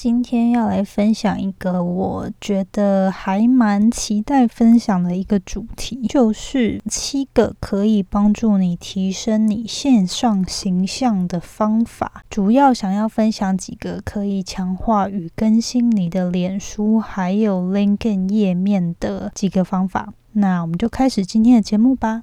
今天要来分享一个我觉得还蛮期待分享的一个主题，就是七个可以帮助你提升你线上形象的方法。主要想要分享几个可以强化与更新你的脸书还有 LinkedIn 页面的几个方法。那我们就开始今天的节目吧。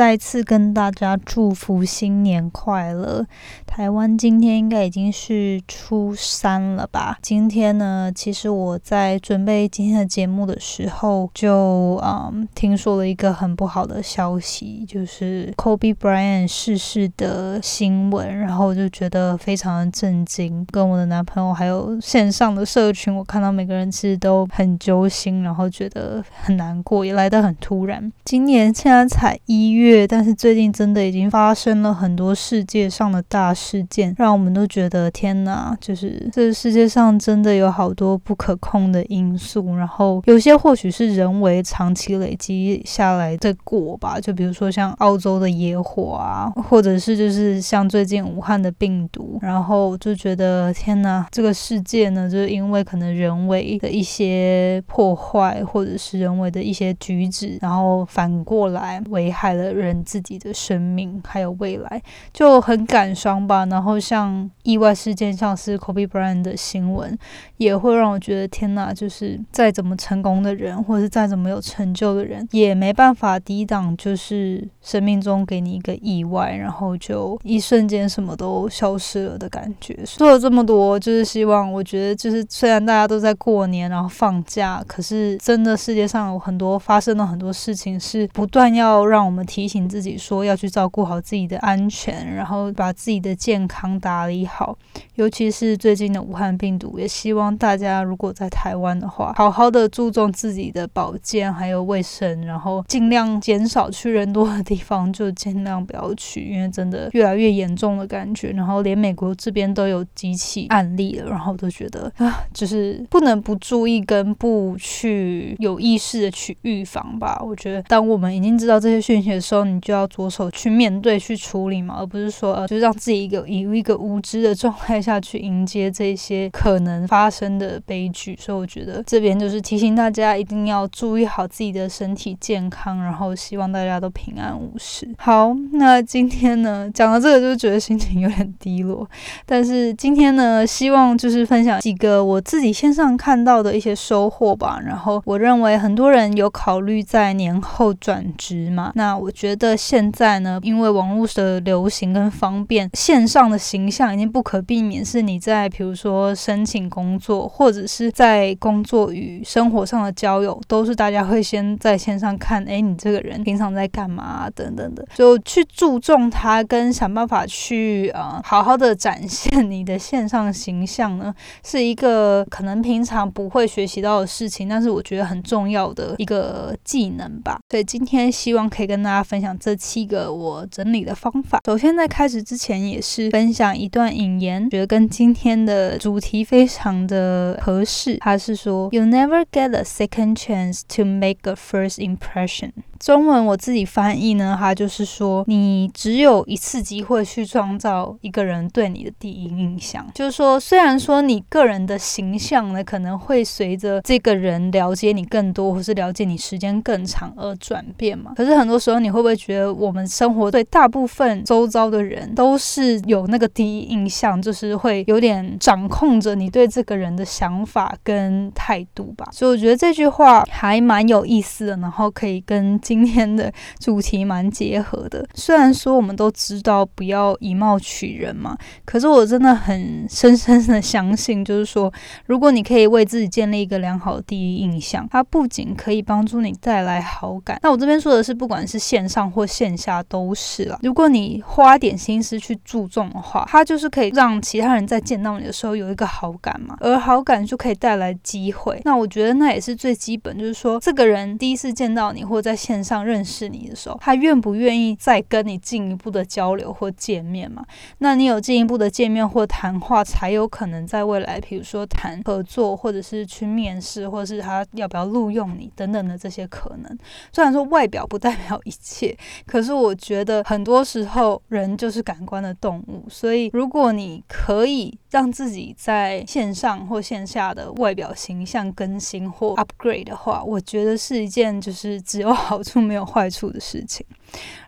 再次跟大家祝福新年快乐！台湾今天应该已经是初三了吧？今天呢，其实我在准备今天的节目的时候，就嗯听说了一个很不好的消息，就是 Kobe Bryant 逝世的新闻，然后我就觉得非常的震惊。跟我的男朋友还有线上的社群，我看到每个人其实都很揪心，然后觉得很难过，也来得很突然。今年现在才一月。月，但是最近真的已经发生了很多世界上的大事件，让我们都觉得天哪，就是这世界上真的有好多不可控的因素，然后有些或许是人为长期累积下来的果吧，就比如说像澳洲的野火啊，或者是就是像最近武汉的病毒，然后就觉得天哪，这个世界呢，就是因为可能人为的一些破坏，或者是人为的一些举止，然后反过来危害了。人自己的生命还有未来就很感伤吧。然后像意外事件，像是 Kobe Bryant 的新闻，也会让我觉得天哪！就是再怎么成功的人，或者是再怎么有成就的人，也没办法抵挡，就是生命中给你一个意外，然后就一瞬间什么都消失了的感觉。说了这么多，就是希望，我觉得就是虽然大家都在过年，然后放假，可是真的世界上有很多发生了很多事情，是不断要让我们提。提醒自己说要去照顾好自己的安全，然后把自己的健康打理好。尤其是最近的武汉病毒，也希望大家如果在台湾的话，好好的注重自己的保健还有卫生，然后尽量减少去人多的地方，就尽量不要去，因为真的越来越严重的感觉。然后连美国这边都有几起案例了，然后都觉得啊，就是不能不注意跟不去有意识的去预防吧。我觉得当我们已经知道这些讯息的时，时候，你就要着手去面对、去处理嘛，而不是说呃，就让自己一个以一个无知的状态下去迎接这些可能发生的悲剧。所以我觉得这边就是提醒大家一定要注意好自己的身体健康，然后希望大家都平安无事。好，那今天呢讲到这个就觉得心情有点低落，但是今天呢希望就是分享几个我自己线上看到的一些收获吧。然后我认为很多人有考虑在年后转职嘛，那我。觉得现在呢，因为网络的流行跟方便，线上的形象已经不可避免。是你在比如说申请工作，或者是在工作与生活上的交友，都是大家会先在线上看，哎，你这个人平常在干嘛等等的，就去注重它，跟想办法去呃好好的展现你的线上形象呢，是一个可能平常不会学习到的事情，但是我觉得很重要的一个技能吧。所以今天希望可以跟大家。分享这七个我整理的方法。首先，在开始之前，也是分享一段引言，觉得跟今天的主题非常的合适。他是说：“You never get a second chance to make a first impression。”中文我自己翻译呢，它就是说，你只有一次机会去创造一个人对你的第一印象。就是说，虽然说你个人的形象呢，可能会随着这个人了解你更多，或是了解你时间更长而转变嘛。可是很多时候，你会会不会觉得，我们生活对大部分周遭的人都是有那个第一印象，就是会有点掌控着你对这个人的想法跟态度吧。所以我觉得这句话还蛮有意思的，然后可以跟今天的主题蛮结合的。虽然说我们都知道不要以貌取人嘛，可是我真的很深深的相信，就是说，如果你可以为自己建立一个良好的第一印象，它不仅可以帮助你带来好感。那我这边说的是，不管是现上或线下都是了。如果你花点心思去注重的话，它就是可以让其他人在见到你的时候有一个好感嘛，而好感就可以带来机会。那我觉得那也是最基本，就是说，这个人第一次见到你或在线上认识你的时候，他愿不愿意再跟你进一步的交流或见面嘛？那你有进一步的见面或谈话，才有可能在未来，比如说谈合作，或者是去面试，或者是他要不要录用你等等的这些可能。虽然说外表不代表一切，可是我觉得很多时候人就是感官的动物，所以如果你可以让自己在线上或线下的外表形象更新或 upgrade 的话，我觉得是一件就是只有好处没有坏处的事情。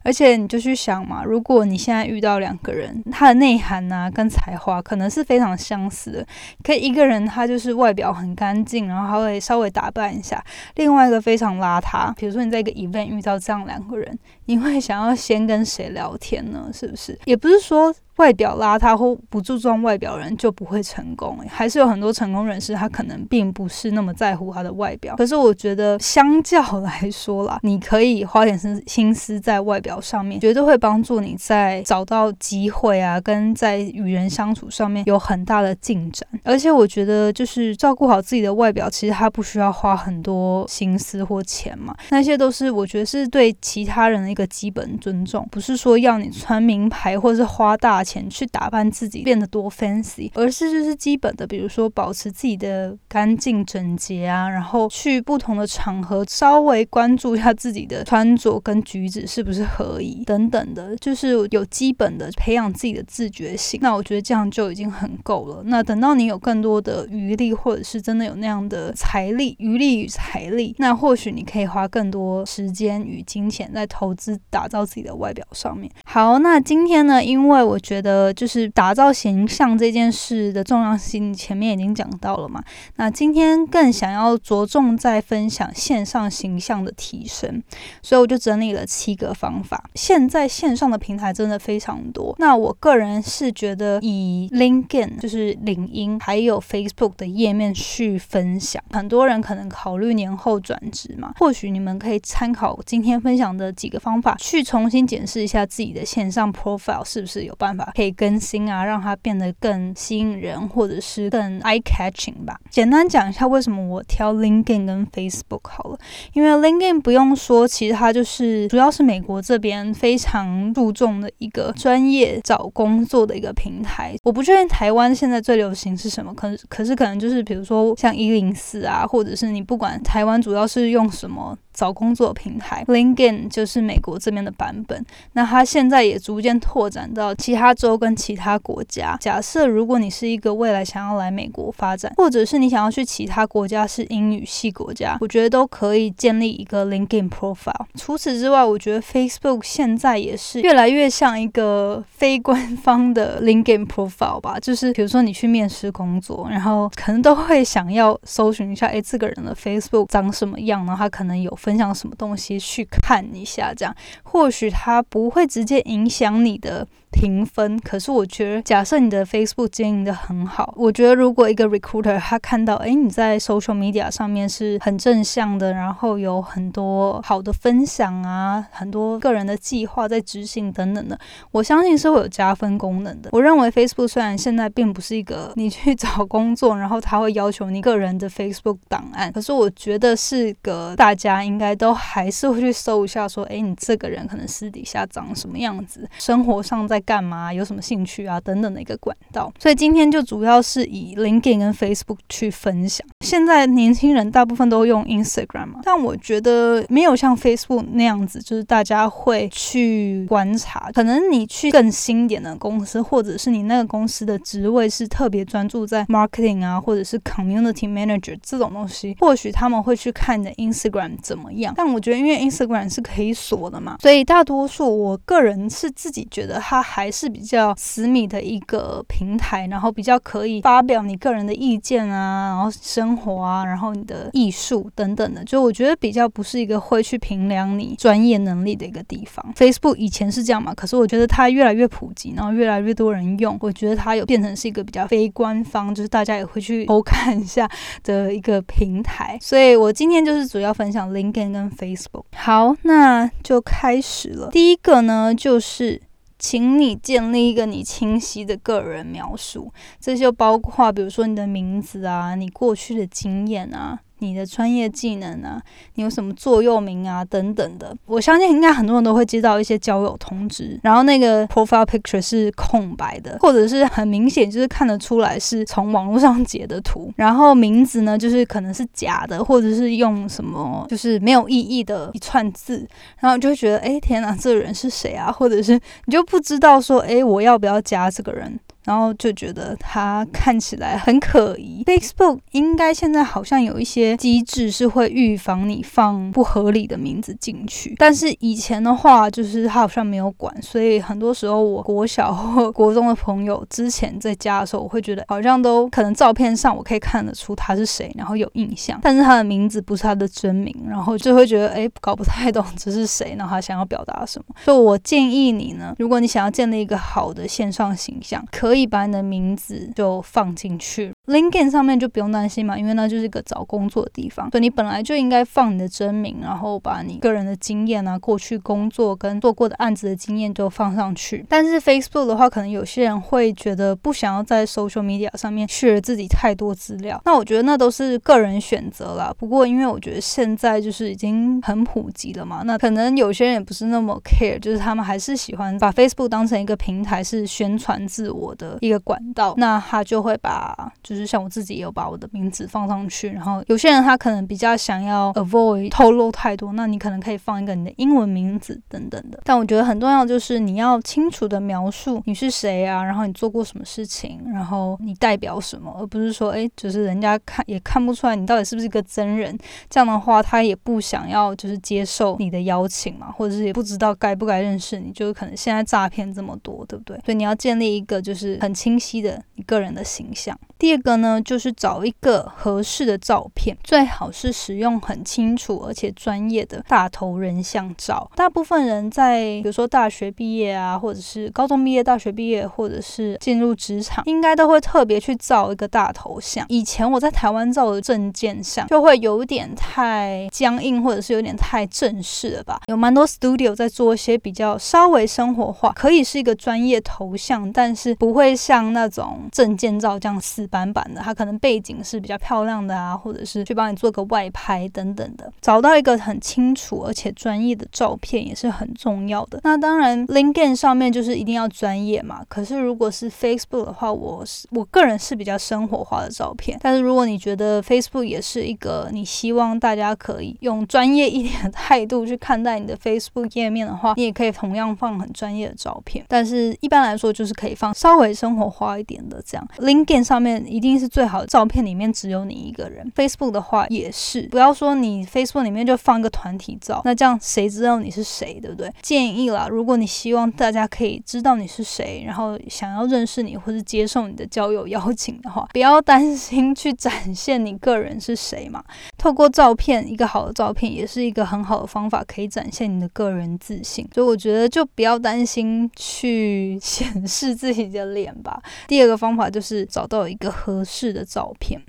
而且你就去想嘛，如果你现在遇到两个人，他的内涵啊跟才华可能是非常相似的，可以一个人他就是外表很干净，然后他会稍微打扮一下，另外一个非常邋遢。比如说你在一个 event 遇到这样两个人，你会想要先跟谁聊天呢？是不是？也不是说。外表邋遢或不注重外表人就不会成功，还是有很多成功人士，他可能并不是那么在乎他的外表。可是我觉得，相较来说啦，你可以花点心心思在外表上面，绝对会帮助你在找到机会啊，跟在与人相处上面有很大的进展。而且我觉得，就是照顾好自己的外表，其实他不需要花很多心思或钱嘛，那些都是我觉得是对其他人的一个基本尊重，不是说要你穿名牌或是花大。钱去打扮自己变得多 fancy，而是就是基本的，比如说保持自己的干净整洁啊，然后去不同的场合稍微关注一下自己的穿着跟举止是不是合宜等等的，就是有基本的培养自己的自觉性。那我觉得这样就已经很够了。那等到你有更多的余力，或者是真的有那样的财力、余力与财力，那或许你可以花更多时间与金钱在投资打造自己的外表上面。好，那今天呢，因为我。觉觉得就是打造形象这件事的重要性，前面已经讲到了嘛。那今天更想要着重在分享线上形象的提升，所以我就整理了七个方法。现在线上的平台真的非常多，那我个人是觉得以 LinkedIn 就是领英还有 Facebook 的页面去分享。很多人可能考虑年后转职嘛，或许你们可以参考今天分享的几个方法，去重新检视一下自己的线上 profile 是不是有办法。可以更新啊，让它变得更吸引人，或者是更 eye catching 吧。简单讲一下为什么我挑 LinkedIn 跟 Facebook 好了，因为 LinkedIn 不用说，其实它就是主要是美国这边非常注重的一个专业找工作的一个平台。我不确定台湾现在最流行是什么，可是可是可能就是比如说像一零四啊，或者是你不管台湾主要是用什么。找工作平台 LinkedIn 就是美国这边的版本，那它现在也逐渐拓展到其他州跟其他国家。假设如果你是一个未来想要来美国发展，或者是你想要去其他国家是英语系国家，我觉得都可以建立一个 LinkedIn profile。除此之外，我觉得 Facebook 现在也是越来越像一个非官方的 LinkedIn profile 吧，就是比如说你去面试工作，然后可能都会想要搜寻一下，哎，这个人的 Facebook 长什么样呢？他可能有。分享什么东西去看一下，这样或许它不会直接影响你的。评分，可是我觉得，假设你的 Facebook 经营的很好，我觉得如果一个 recruiter 他看到，哎，你在 social media 上面是很正向的，然后有很多好的分享啊，很多个人的计划在执行等等的，我相信是会有加分功能的。我认为 Facebook 虽然现在并不是一个 你去找工作，然后他会要求你个人的 Facebook 档案，可是我觉得是个大家应该都还是会去搜一下，说，哎，你这个人可能私底下长什么样子，生活上在。干嘛？有什么兴趣啊？等等的一个管道。所以今天就主要是以 LinkedIn 跟 Facebook 去分享。现在年轻人大部分都用 Instagram 嘛，但我觉得没有像 Facebook 那样子，就是大家会去观察。可能你去更新点的公司，或者是你那个公司的职位是特别专注在 marketing 啊，或者是 community manager 这种东西，或许他们会去看你的 Instagram 怎么样。但我觉得，因为 Instagram 是可以锁的嘛，所以大多数我个人是自己觉得它。还是比较私密的一个平台，然后比较可以发表你个人的意见啊，然后生活啊，然后你的艺术等等的，就我觉得比较不是一个会去评量你专业能力的一个地方。Facebook 以前是这样嘛，可是我觉得它越来越普及，然后越来越多人用，我觉得它有变成是一个比较非官方，就是大家也会去偷看一下的一个平台。所以我今天就是主要分享 LinkedIn 跟 Facebook。好，那就开始了。第一个呢，就是。请你建立一个你清晰的个人描述，这就包括比如说你的名字啊，你过去的经验啊。你的专业技能啊，你有什么座右铭啊等等的，我相信应该很多人都会接到一些交友通知，然后那个 profile picture 是空白的，或者是很明显就是看得出来是从网络上截的图，然后名字呢就是可能是假的，或者是用什么就是没有意义的一串字，然后就会觉得哎天哪，这个人是谁啊？或者是你就不知道说哎我要不要加这个人？然后就觉得它看起来很可疑。Facebook 应该现在好像有一些机制是会预防你放不合理的名字进去，但是以前的话就是它好像没有管，所以很多时候我国小或国中的朋友之前在家的时候，我会觉得好像都可能照片上我可以看得出他是谁，然后有印象，但是他的名字不是他的真名，然后就会觉得哎搞不太懂这是谁，然后他想要表达什么。所以我建议你呢，如果你想要建立一个好的线上形象，可可以把你的名字就放进去，LinkedIn 上面就不用担心嘛，因为那就是一个找工作的地方，所以你本来就应该放你的真名，然后把你个人的经验啊、过去工作跟做过的案子的经验都放上去。但是 Facebook 的话，可能有些人会觉得不想要在 social media 上面泄露自己太多资料，那我觉得那都是个人选择啦。不过因为我觉得现在就是已经很普及了嘛，那可能有些人也不是那么 care，就是他们还是喜欢把 Facebook 当成一个平台，是宣传自我的。的一个管道，那他就会把，就是像我自己也有把我的名字放上去，然后有些人他可能比较想要 avoid 透露太多，那你可能可以放一个你的英文名字等等的。但我觉得很重要就是你要清楚的描述你是谁啊，然后你做过什么事情，然后你代表什么，而不是说，哎，就是人家看也看不出来你到底是不是一个真人。这样的话，他也不想要就是接受你的邀请嘛，或者是也不知道该不该认识你，就是可能现在诈骗这么多，对不对？所以你要建立一个就是。很清晰的你个人的形象。第二个呢，就是找一个合适的照片，最好是使用很清楚而且专业的大头人像照。大部分人在比如说大学毕业啊，或者是高中毕业、大学毕业，或者是进入职场，应该都会特别去照一个大头像。以前我在台湾照的证件相，就会有点太僵硬，或者是有点太正式了吧。有蛮多 studio 在做一些比较稍微生活化，可以是一个专业头像，但是不会。会像那种证件照这样死板板的，它可能背景是比较漂亮的啊，或者是去帮你做个外拍等等的。找到一个很清楚而且专业的照片也是很重要的。那当然，LinkedIn 上面就是一定要专业嘛。可是如果是 Facebook 的话，我是我个人是比较生活化的照片。但是如果你觉得 Facebook 也是一个你希望大家可以用专业一点的态度去看待你的 Facebook 页面的话，你也可以同样放很专业的照片。但是一般来说，就是可以放稍微。生活化一点的这样，LinkedIn 上面一定是最好的照片，里面只有你一个人。Facebook 的话也是，不要说你 Facebook 里面就放一个团体照，那这样谁知道你是谁，对不对？建议啦，如果你希望大家可以知道你是谁，然后想要认识你或是接受你的交友邀请的话，不要担心去展现你个人是谁嘛。透过照片，一个好的照片也是一个很好的方法，可以展现你的个人自信。所以我觉得就不要担心去显示自己的脸。点吧。第二个方法就是找到一个合适的照片。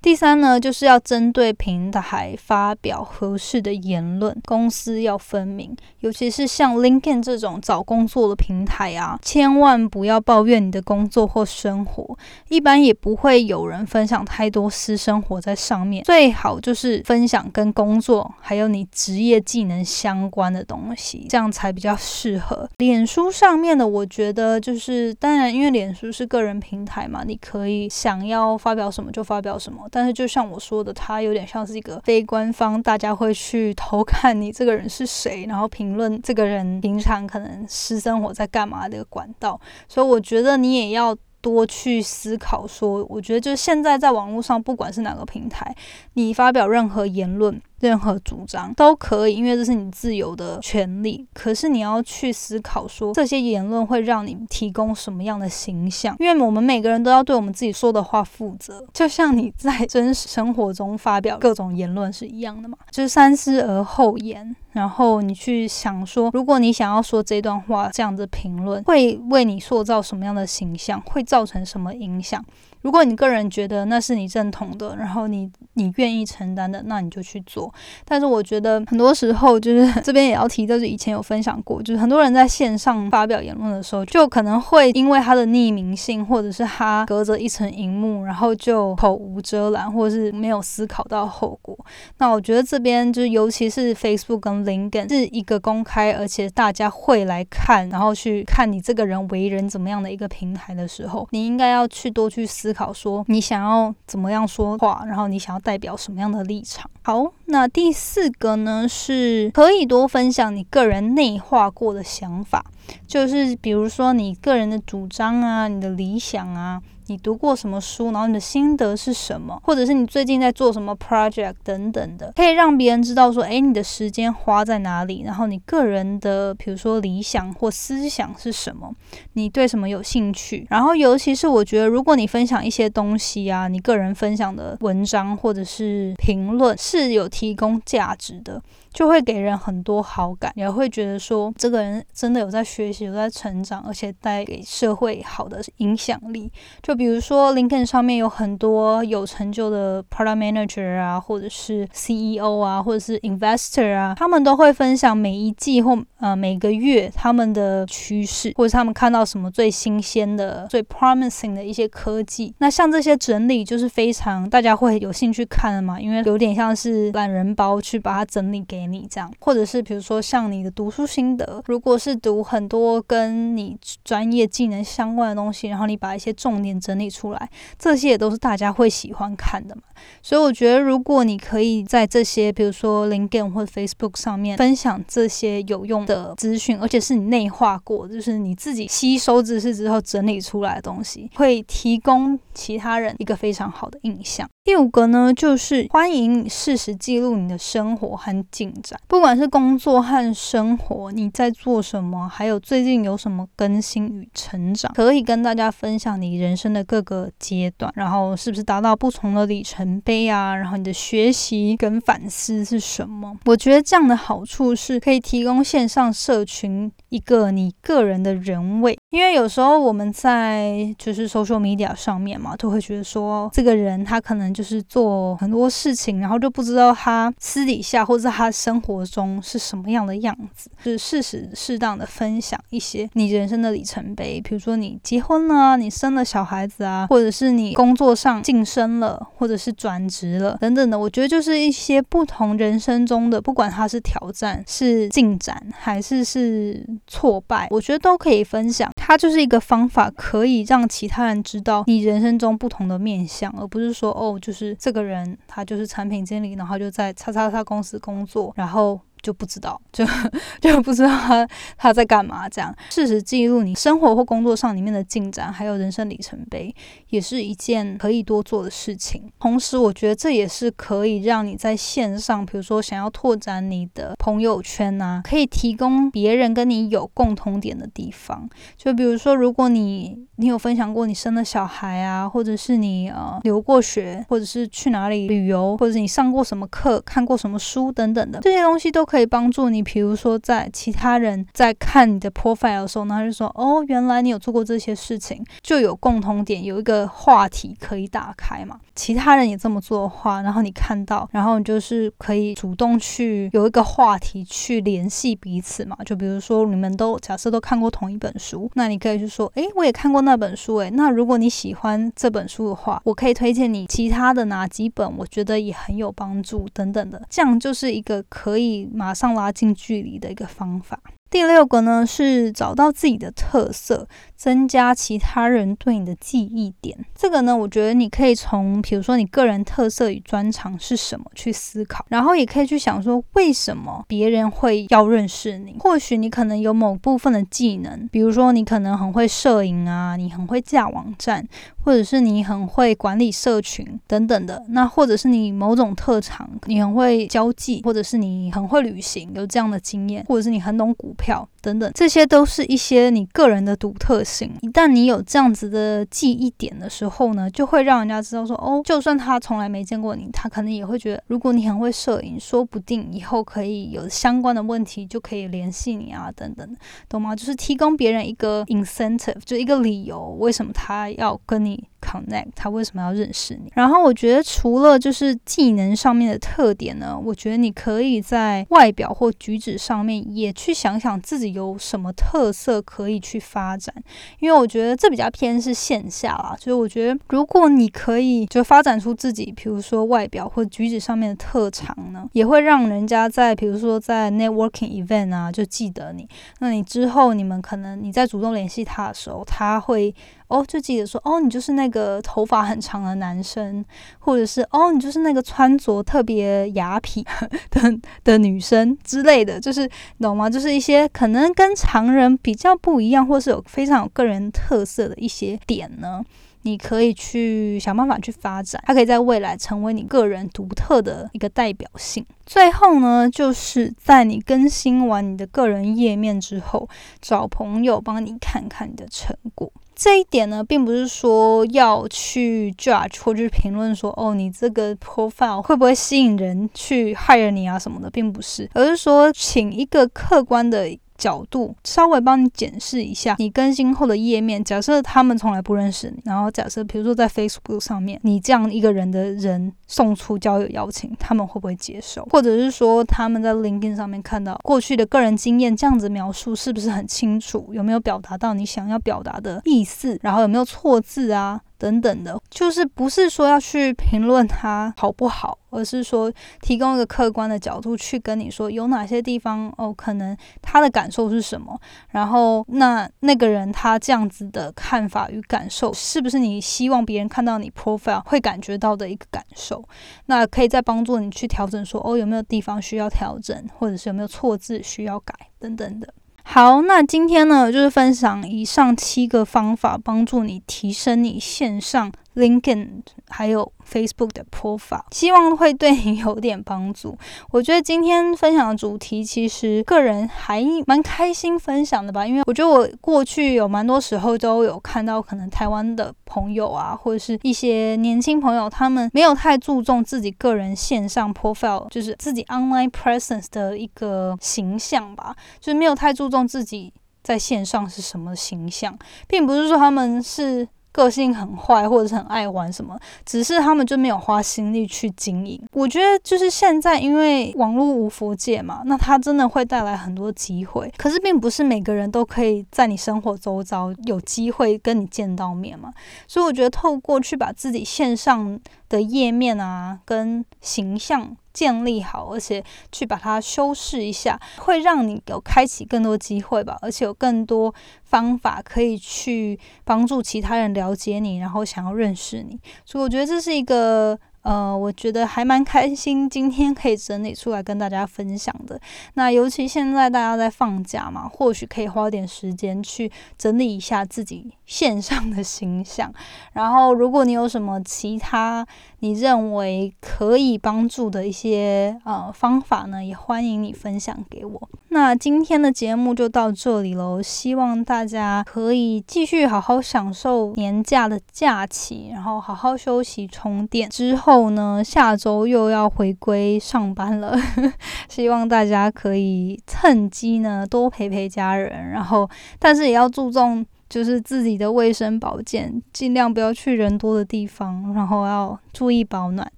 第三呢，就是要针对平台发表合适的言论，公司要分明，尤其是像 LinkedIn 这种找工作的平台啊，千万不要抱怨你的工作或生活，一般也不会有人分享太多私生活在上面，最好就是分享跟工作还有你职业技能相关的东西，这样才比较适合。脸书上面的，我觉得就是当然，因为脸书是个人平台嘛，你可以想要发表什么就发表什么。但是就像我说的，它有点像是一个非官方，大家会去偷看你这个人是谁，然后评论这个人平常可能私生活在干嘛的一个管道。所以我觉得你也要多去思考，说我觉得就是现在在网络上，不管是哪个平台，你发表任何言论。任何主张都可以，因为这是你自由的权利。可是你要去思考说，这些言论会让你提供什么样的形象？因为我们每个人都要对我们自己说的话负责，就像你在真实生活中发表各种言论是一样的嘛，就是三思而后言。然后你去想说，如果你想要说这段话，这样的评论会为你塑造什么样的形象，会造成什么影响？如果你个人觉得那是你认同的，然后你你愿意承担的，那你就去做。但是我觉得很多时候就是 这边也要提，就是以前有分享过，就是很多人在线上发表言论的时候，就可能会因为他的匿名性，或者是他隔着一层荧幕，然后就口无遮拦，或者是没有思考到后果。那我觉得这边就是尤其是 Facebook 跟 LinkedIn 是一个公开，而且大家会来看，然后去看你这个人为人怎么样的一个平台的时候，你应该要去多去思。思考说你想要怎么样说话，然后你想要代表什么样的立场。好，那第四个呢，是可以多分享你个人内化过的想法，就是比如说你个人的主张啊，你的理想啊。你读过什么书？然后你的心得是什么？或者是你最近在做什么 project 等等的，可以让别人知道说，诶，你的时间花在哪里？然后你个人的，比如说理想或思想是什么？你对什么有兴趣？然后尤其是我觉得，如果你分享一些东西啊，你个人分享的文章或者是评论是有提供价值的。就会给人很多好感，也会觉得说这个人真的有在学习，有在成长，而且带给社会好的影响力。就比如说，LinkedIn 上面有很多有成就的 Product Manager 啊，或者是 CEO 啊，或者是 Investor 啊，他们都会分享每一季或呃每个月他们的趋势，或者他们看到什么最新鲜的、最 promising 的一些科技。那像这些整理就是非常大家会有兴趣看的嘛，因为有点像是懒人包去把它整理给。你这样，或者是比如说像你的读书心得，如果是读很多跟你专业技能相关的东西，然后你把一些重点整理出来，这些也都是大家会喜欢看的嘛。所以我觉得，如果你可以在这些比如说 LinkedIn 或者 Facebook 上面分享这些有用的资讯，而且是你内化过，就是你自己吸收知识之后整理出来的东西，会提供其他人一个非常好的印象。第五个呢，就是欢迎你适时记录你的生活和进展，不管是工作和生活，你在做什么，还有最近有什么更新与成长，可以跟大家分享你人生的各个阶段，然后是不是达到不同的里程碑啊？然后你的学习跟反思是什么？我觉得这样的好处是可以提供线上社群一个你个人的人味，因为有时候我们在就是 social media 上面嘛，都会觉得说这个人他可能。就是做很多事情，然后就不知道他私底下或者他生活中是什么样的样子。就是适时适当的分享一些你人生的里程碑，比如说你结婚了，你生了小孩子啊，或者是你工作上晋升了，或者是转职了等等的。我觉得就是一些不同人生中的，不管他是挑战、是进展，还是是挫败，我觉得都可以分享。它就是一个方法，可以让其他人知道你人生中不同的面相，而不是说哦。就是这个人，他就是产品经理，然后就在叉叉叉公司工作，然后。就不知道，就 就不知道他他在干嘛。这样，事实记录你生活或工作上里面的进展，还有人生里程碑，也是一件可以多做的事情。同时，我觉得这也是可以让你在线上，比如说想要拓展你的朋友圈啊，可以提供别人跟你有共同点的地方。就比如说，如果你你有分享过你生了小孩啊，或者是你呃留过学，或者是去哪里旅游，或者是你上过什么课、看过什么书等等的这些东西都。可以帮助你，比如说在其他人在看你的 profile 的时候，呢，他就说：“哦，原来你有做过这些事情，就有共同点，有一个话题可以打开嘛。其他人也这么做的话，然后你看到，然后你就是可以主动去有一个话题去联系彼此嘛。就比如说你们都假设都看过同一本书，那你可以去说：诶，我也看过那本书，诶，那如果你喜欢这本书的话，我可以推荐你其他的哪几本，我觉得也很有帮助等等的。这样就是一个可以。马上拉近距离的一个方法。第六个呢是找到自己的特色，增加其他人对你的记忆点。这个呢，我觉得你可以从，比如说你个人特色与专长是什么去思考，然后也可以去想说，为什么别人会要认识你？或许你可能有某部分的技能，比如说你可能很会摄影啊，你很会架网站，或者是你很会管理社群等等的。那或者是你某种特长，你很会交际，或者是你很会旅行，有这样的经验，或者是你很懂股。票等等，这些都是一些你个人的独特性。一旦你有这样子的记忆点的时候呢，就会让人家知道说，哦，就算他从来没见过你，他可能也会觉得，如果你很会摄影，说不定以后可以有相关的问题就可以联系你啊，等等，懂吗？就是提供别人一个 incentive，就一个理由，为什么他要跟你。Connect，他为什么要认识你？然后我觉得除了就是技能上面的特点呢，我觉得你可以在外表或举止上面也去想想自己有什么特色可以去发展。因为我觉得这比较偏是线下啦，所以我觉得如果你可以就发展出自己，比如说外表或举止上面的特长呢，也会让人家在比如说在 networking event 啊就记得你。那你之后你们可能你在主动联系他的时候，他会。哦，就记得说，哦，你就是那个头发很长的男生，或者是哦，你就是那个穿着特别雅痞的的女生之类的，就是懂吗？就是一些可能跟常人比较不一样，或是有非常个人特色的一些点呢，你可以去想办法去发展，它可以在未来成为你个人独特的一个代表性。最后呢，就是在你更新完你的个人页面之后，找朋友帮你看看你的成果。这一点呢，并不是说要去 judge 或者是评论说，哦，你这个 profile 会不会吸引人去 hire 你啊什么的，并不是，而是说，请一个客观的。角度稍微帮你检视一下你更新后的页面。假设他们从来不认识你，然后假设比如说在 Facebook 上面，你这样一个人的人送出交友邀请，他们会不会接受？或者是说他们在 LinkedIn 上面看到过去的个人经验，这样子描述是不是很清楚？有没有表达到你想要表达的意思？然后有没有错字啊？等等的，就是不是说要去评论他好不好，而是说提供一个客观的角度去跟你说有哪些地方哦，可能他的感受是什么，然后那那个人他这样子的看法与感受，是不是你希望别人看到你 profile 会感觉到的一个感受？那可以再帮助你去调整，说哦有没有地方需要调整，或者是有没有错字需要改等等的。好，那今天呢，就是分享以上七个方法，帮助你提升你线上 LinkedIn 还有。Facebook 的 profile，希望会对你有点帮助。我觉得今天分享的主题，其实个人还蛮开心分享的吧，因为我觉得我过去有蛮多时候都有看到，可能台湾的朋友啊，或者是一些年轻朋友，他们没有太注重自己个人线上 profile，就是自己 online presence 的一个形象吧，就是没有太注重自己在线上是什么形象，并不是说他们是。个性很坏，或者是很爱玩什么，只是他们就没有花心力去经营。我觉得就是现在，因为网络无佛界嘛，那它真的会带来很多机会。可是并不是每个人都可以在你生活周遭有机会跟你见到面嘛，所以我觉得透过去把自己线上的页面啊跟形象。建立好，而且去把它修饰一下，会让你有开启更多机会吧，而且有更多方法可以去帮助其他人了解你，然后想要认识你。所以我觉得这是一个。呃，我觉得还蛮开心，今天可以整理出来跟大家分享的。那尤其现在大家在放假嘛，或许可以花点时间去整理一下自己线上的形象。然后，如果你有什么其他你认为可以帮助的一些呃方法呢，也欢迎你分享给我。那今天的节目就到这里喽，希望大家可以继续好好享受年假的假期，然后好好休息充电之后。后呢，下周又要回归上班了，希望大家可以趁机呢多陪陪家人，然后但是也要注重就是自己的卫生保健，尽量不要去人多的地方，然后要注意保暖。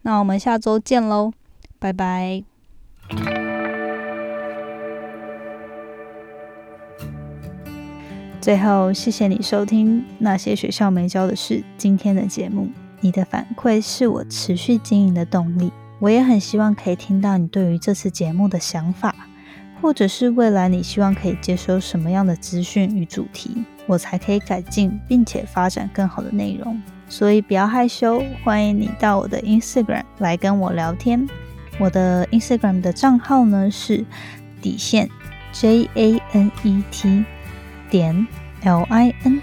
那我们下周见喽，拜拜。最后，谢谢你收听那些学校没教的事今天的节目。你的反馈是我持续经营的动力。我也很希望可以听到你对于这次节目的想法，或者是未来你希望可以接收什么样的资讯与主题，我才可以改进并且发展更好的内容。所以不要害羞，欢迎你到我的 Instagram 来跟我聊天。我的 Instagram 的账号呢是底线 J A N E T 点 L I N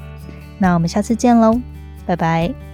那我们下次见喽，拜拜。